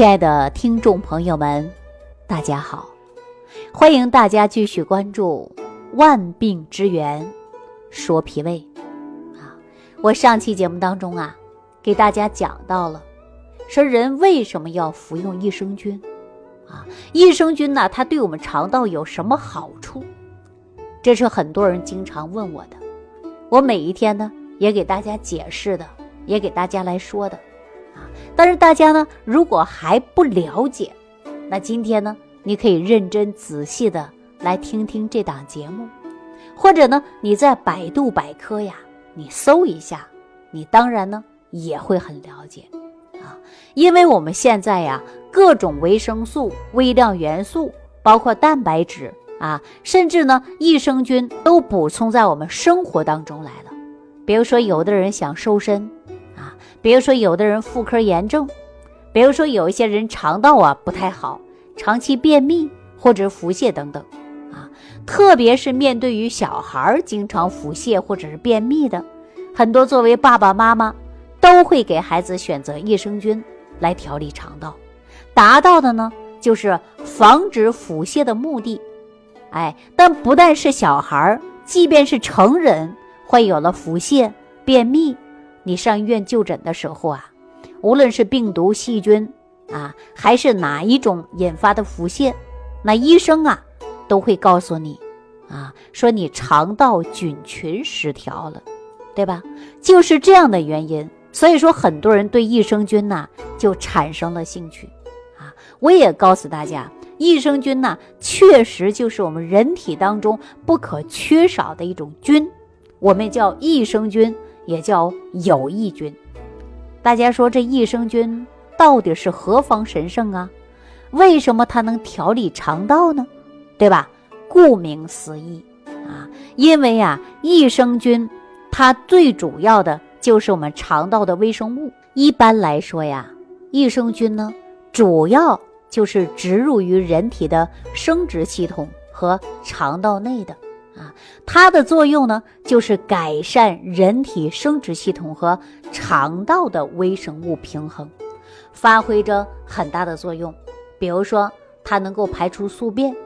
亲爱的听众朋友们，大家好！欢迎大家继续关注《万病之源说脾胃》啊。我上期节目当中啊，给大家讲到了，说人为什么要服用益生菌啊？益生菌呢，它对我们肠道有什么好处？这是很多人经常问我的，我每一天呢也给大家解释的，也给大家来说的。啊但是大家呢，如果还不了解，那今天呢，你可以认真仔细的来听听这档节目，或者呢，你在百度百科呀，你搜一下，你当然呢也会很了解啊，因为我们现在呀，各种维生素、微量元素，包括蛋白质啊，甚至呢益生菌都补充在我们生活当中来了。比如说，有的人想瘦身。比如说，有的人妇科炎症，比如说有一些人肠道啊不太好，长期便秘或者腹泻等等，啊，特别是面对于小孩经常腹泻或者是便秘的，很多作为爸爸妈妈都会给孩子选择益生菌来调理肠道，达到的呢就是防止腹泻的目的，哎，但不但是小孩，即便是成人，会有了腹泻、便秘。你上医院就诊的时候啊，无论是病毒、细菌啊，还是哪一种引发的腹泻，那医生啊都会告诉你啊，说你肠道菌群失调了，对吧？就是这样的原因，所以说很多人对益生菌呐就产生了兴趣啊。我也告诉大家，益生菌呢确实就是我们人体当中不可缺少的一种菌，我们叫益生菌。也叫有益菌，大家说这益生菌到底是何方神圣啊？为什么它能调理肠道呢？对吧？顾名思义啊，因为呀，益生菌它最主要的就是我们肠道的微生物。一般来说呀，益生菌呢，主要就是植入于人体的生殖系统和肠道内的。啊，它的作用呢，就是改善人体生殖系统和肠道的微生物平衡，发挥着很大的作用。比如说，它能够排出宿便，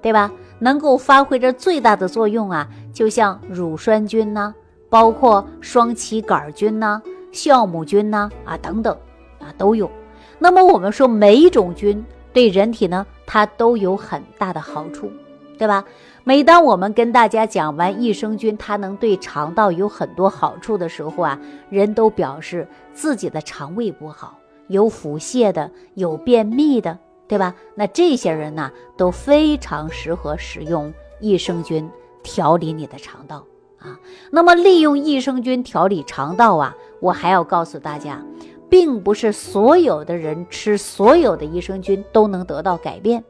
对吧？能够发挥着最大的作用啊，就像乳酸菌呐，包括双歧杆菌呐、酵母菌呐啊等等啊都有。那么我们说，每一种菌对人体呢，它都有很大的好处，对吧？每当我们跟大家讲完益生菌，它能对肠道有很多好处的时候啊，人都表示自己的肠胃不好，有腹泻的，有便秘的，对吧？那这些人呢，都非常适合使用益生菌调理你的肠道啊。那么利用益生菌调理肠道啊，我还要告诉大家，并不是所有的人吃所有的益生菌都能得到改变，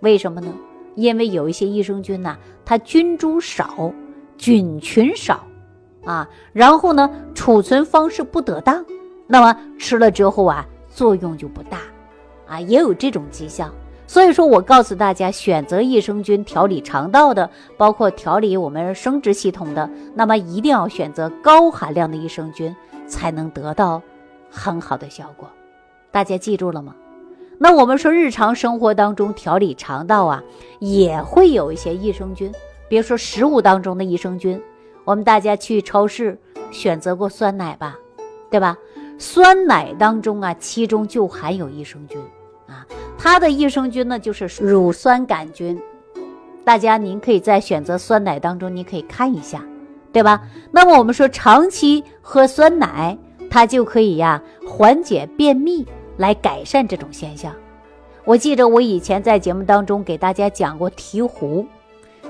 为什么呢？因为有一些益生菌呢，它菌株少，菌群少，啊，然后呢，储存方式不得当，那么吃了之后啊，作用就不大，啊，也有这种迹象。所以说我告诉大家，选择益生菌调理肠道的，包括调理我们生殖系统的，那么一定要选择高含量的益生菌，才能得到很好的效果。大家记住了吗？那我们说，日常生活当中调理肠道啊，也会有一些益生菌。比如说食物当中的益生菌，我们大家去超市选择过酸奶吧，对吧？酸奶当中啊，其中就含有益生菌啊。它的益生菌呢，就是乳酸杆菌。大家您可以在选择酸奶当中，你可以看一下，对吧？那么我们说，长期喝酸奶，它就可以呀缓解便秘。来改善这种现象。我记着我以前在节目当中给大家讲过醍醐，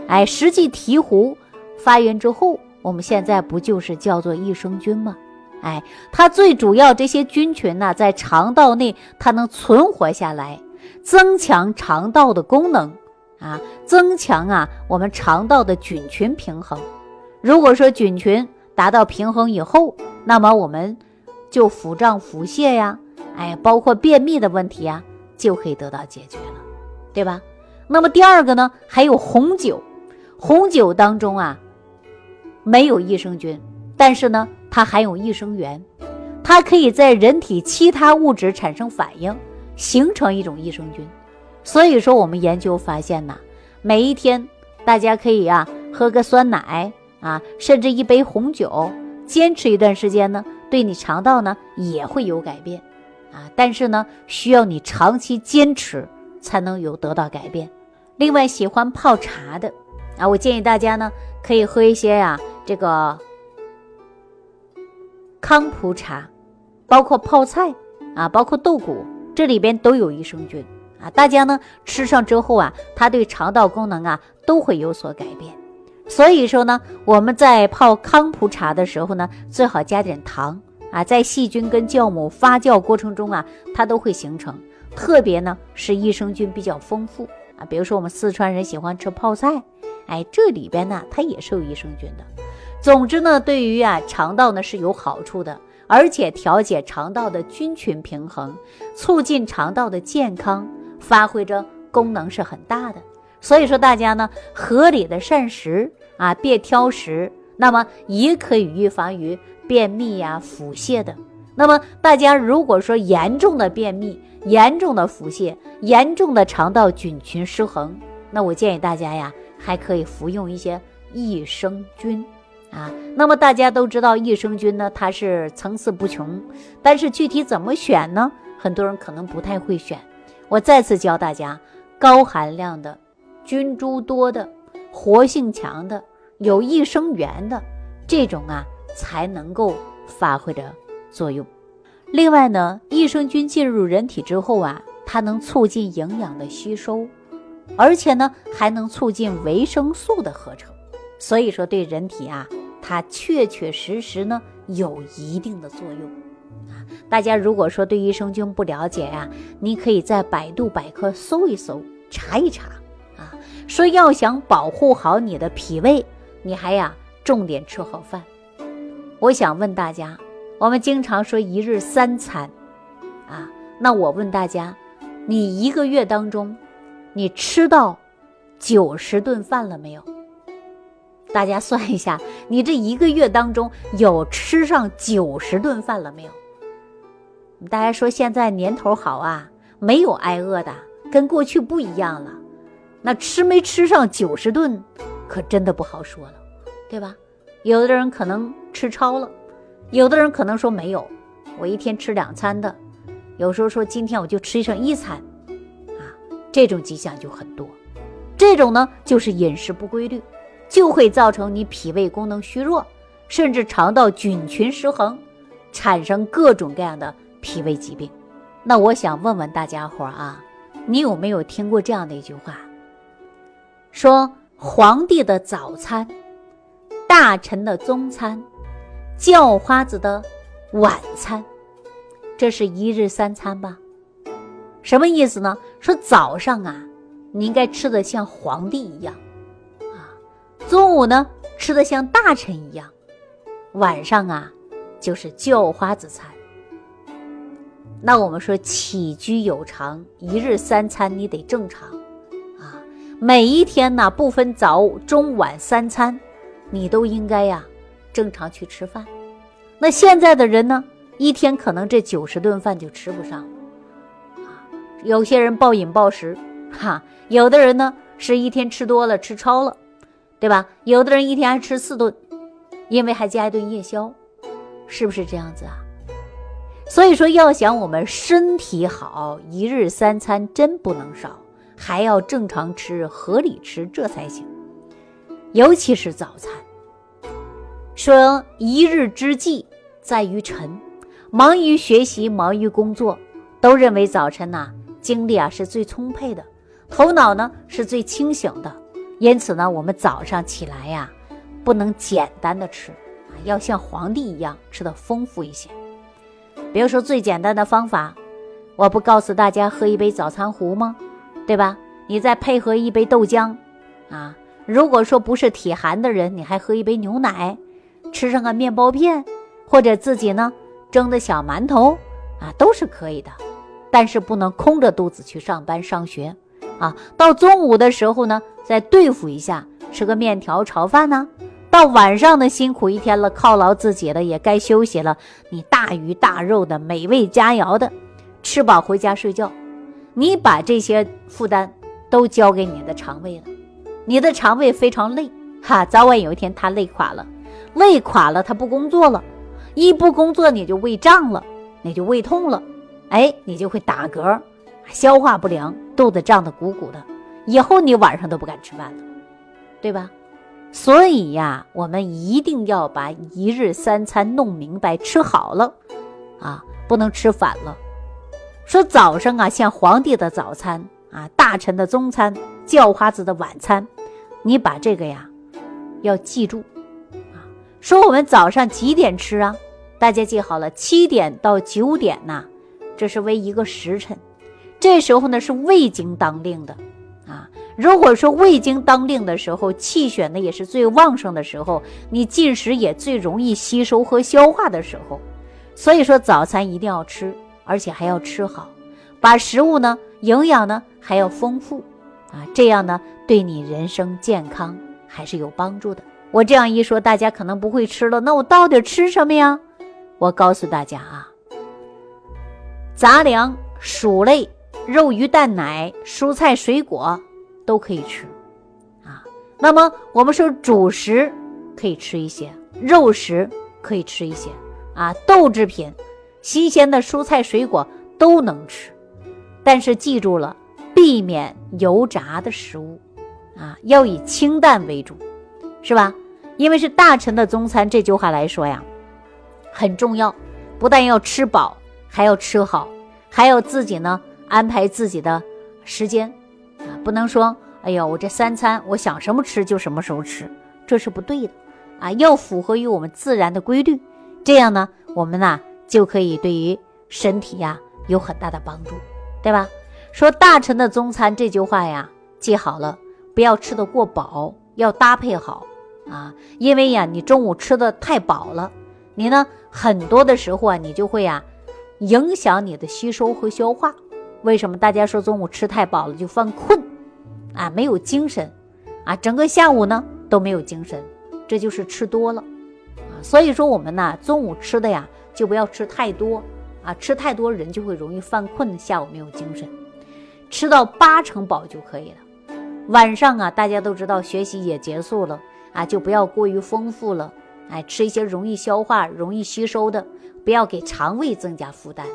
哎，实际醍醐发源之后，我们现在不就是叫做益生菌吗？哎，它最主要这些菌群呢，在肠道内它能存活下来，增强肠道的功能啊，增强啊我们肠道的菌群平衡。如果说菌群达到平衡以后，那么我们就腹胀腹泻呀。哎，包括便秘的问题啊，就可以得到解决了，对吧？那么第二个呢，还有红酒，红酒当中啊，没有益生菌，但是呢，它含有益生元，它可以在人体其他物质产生反应，形成一种益生菌。所以说，我们研究发现呐，每一天大家可以啊喝个酸奶啊，甚至一杯红酒，坚持一段时间呢，对你肠道呢也会有改变啊。但是呢，需要你长期坚持才能有得到改变。另外，喜欢泡茶的啊，我建议大家呢可以喝一些呀这个康普茶，包括泡菜啊，包括豆谷，这里边都有益生菌。啊，大家呢吃上之后啊，它对肠道功能啊都会有所改变。所以说呢，我们在泡康普茶的时候呢，最好加点糖啊，在细菌跟酵母发酵过程中啊，它都会形成。特别呢是益生菌比较丰富啊，比如说我们四川人喜欢吃泡菜，哎，这里边呢它也是有益生菌的。总之呢，对于啊肠道呢是有好处的，而且调节肠道的菌群平衡，促进肠道的健康。发挥着功能是很大的，所以说大家呢合理的膳食啊，别挑食，那么也可以预防于便秘呀、腹泻的。那么大家如果说严重的便秘、严重的腹泻、严重的肠道菌群失衡，那我建议大家呀，还可以服用一些益生菌啊。那么大家都知道益生菌呢，它是层次不穷，但是具体怎么选呢？很多人可能不太会选。我再次教大家，高含量的、菌株多的、活性强的、有益生元的这种啊，才能够发挥着作用。另外呢，益生菌进入人体之后啊，它能促进营养的吸收，而且呢，还能促进维生素的合成。所以说，对人体啊，它确确实实呢，有一定的作用。啊大家如果说对益生菌不了解呀，你可以在百度百科搜一搜，查一查啊。说要想保护好你的脾胃，你还呀重点吃好饭。我想问大家，我们经常说一日三餐啊，那我问大家，你一个月当中，你吃到九十顿饭了没有？大家算一下，你这一个月当中有吃上九十顿饭了没有？大家说现在年头好啊，没有挨饿的，跟过去不一样了。那吃没吃上九十顿，可真的不好说了，对吧？有的人可能吃超了，有的人可能说没有，我一天吃两餐的，有时候说今天我就吃上一餐，啊，这种迹象就很多。这种呢，就是饮食不规律，就会造成你脾胃功能虚弱，甚至肠道菌群失衡，产生各种各样的。脾胃疾病，那我想问问大家伙啊，你有没有听过这样的一句话？说皇帝的早餐，大臣的中餐，叫花子的晚餐，这是一日三餐吧？什么意思呢？说早上啊，你应该吃的像皇帝一样啊；中午呢，吃的像大臣一样；晚上啊，就是叫花子餐。那我们说起居有常，一日三餐你得正常，啊，每一天呢不分早中晚三餐，你都应该呀正常去吃饭。那现在的人呢，一天可能这九十顿饭就吃不上了，啊，有些人暴饮暴食，哈，有的人呢是一天吃多了吃超了，对吧？有的人一天还吃四顿，因为还加一顿夜宵，是不是这样子啊？所以说，要想我们身体好，一日三餐真不能少，还要正常吃、合理吃，这才行。尤其是早餐。说一日之计在于晨，忙于学习、忙于工作，都认为早晨呐，精力啊是最充沛的，头脑呢是最清醒的。因此呢，我们早上起来呀，不能简单的吃啊，要像皇帝一样吃的丰富一些。比如说最简单的方法，我不告诉大家喝一杯早餐糊吗？对吧？你再配合一杯豆浆，啊，如果说不是体寒的人，你还喝一杯牛奶，吃上个面包片，或者自己呢蒸的小馒头，啊，都是可以的。但是不能空着肚子去上班上学，啊，到中午的时候呢，再对付一下，吃个面条炒饭呢。到晚上呢，辛苦一天了，犒劳自己了，也该休息了。你大鱼大肉的美味佳肴的，吃饱回家睡觉你把这些负担都交给你的肠胃了，你的肠胃非常累，哈，早晚有一天它累垮了，累垮了它不工作了，一不工作你就胃胀了，你就胃痛了，哎，你就会打嗝，消化不良，肚子胀得鼓鼓的，以后你晚上都不敢吃饭了，对吧？所以呀，我们一定要把一日三餐弄明白，吃好了，啊，不能吃反了。说早上啊，像皇帝的早餐啊，大臣的中餐，叫花子的晚餐，你把这个呀，要记住啊。说我们早上几点吃啊？大家记好了，七点到九点呐，这是为一个时辰，这时候呢是胃经当令的啊。如果说胃经当令的时候，气血呢也是最旺盛的时候，你进食也最容易吸收和消化的时候，所以说早餐一定要吃。而且还要吃好，把食物呢营养呢还要丰富，啊，这样呢对你人生健康还是有帮助的。我这样一说，大家可能不会吃了。那我到底吃什么呀？我告诉大家啊，杂粮、薯类、肉、鱼、蛋、奶、蔬菜、水果都可以吃，啊，那么我们说主食可以吃一些，肉食可以吃一些，啊，豆制品。新鲜的蔬菜水果都能吃，但是记住了，避免油炸的食物，啊，要以清淡为主，是吧？因为是大臣的中餐，这句话来说呀，很重要。不但要吃饱，还要吃好，还要自己呢安排自己的时间，啊，不能说，哎呀，我这三餐我想什么吃就什么时候吃，这是不对的，啊，要符合于我们自然的规律，这样呢，我们呢。就可以对于身体呀有很大的帮助，对吧？说大臣的中餐这句话呀，记好了，不要吃得过饱，要搭配好啊。因为呀，你中午吃的太饱了，你呢很多的时候啊，你就会呀影响你的吸收和消化。为什么大家说中午吃太饱了就犯困啊，没有精神啊，整个下午呢都没有精神，这就是吃多了啊。所以说我们呢中午吃的呀。就不要吃太多啊！吃太多人就会容易犯困，下午没有精神。吃到八成饱就可以了。晚上啊，大家都知道学习也结束了啊，就不要过于丰富了。哎，吃一些容易消化、容易吸收的，不要给肠胃增加负担。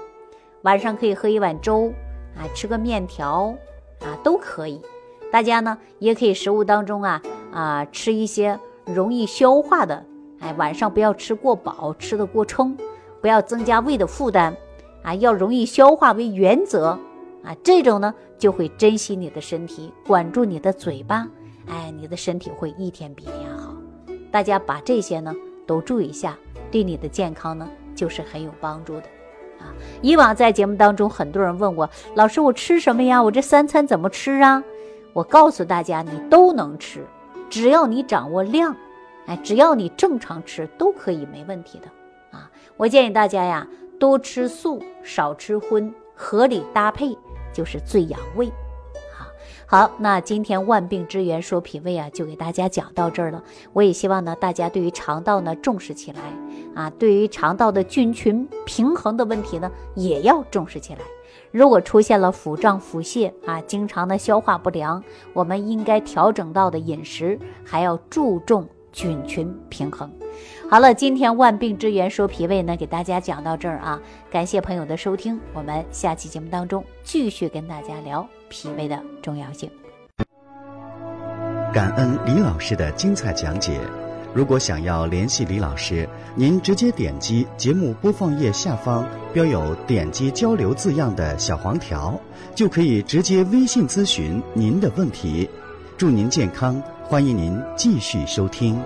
晚上可以喝一碗粥啊，吃个面条啊，都可以。大家呢也可以食物当中啊啊吃一些容易消化的。哎，晚上不要吃过饱，吃的过撑。不要增加胃的负担，啊，要容易消化为原则，啊，这种呢就会珍惜你的身体，管住你的嘴巴，哎，你的身体会一天比一天好。大家把这些呢都注意一下，对你的健康呢就是很有帮助的，啊。以往在节目当中，很多人问我，老师我吃什么呀？我这三餐怎么吃啊？我告诉大家，你都能吃，只要你掌握量，哎，只要你正常吃都可以，没问题的。啊我建议大家呀，多吃素，少吃荤，合理搭配就是最养胃。好，好，那今天万病之源说脾胃啊，就给大家讲到这儿了。我也希望呢，大家对于肠道呢重视起来啊，对于肠道的菌群平衡的问题呢，也要重视起来。如果出现了腹胀、腹泻啊，经常的消化不良，我们应该调整到的饮食，还要注重菌群平衡。好了，今天万病之源说脾胃呢，给大家讲到这儿啊，感谢朋友的收听，我们下期节目当中继续跟大家聊脾胃的重要性。感恩李老师的精彩讲解。如果想要联系李老师，您直接点击节目播放页下方标有“点击交流”字样的小黄条，就可以直接微信咨询您的问题。祝您健康，欢迎您继续收听。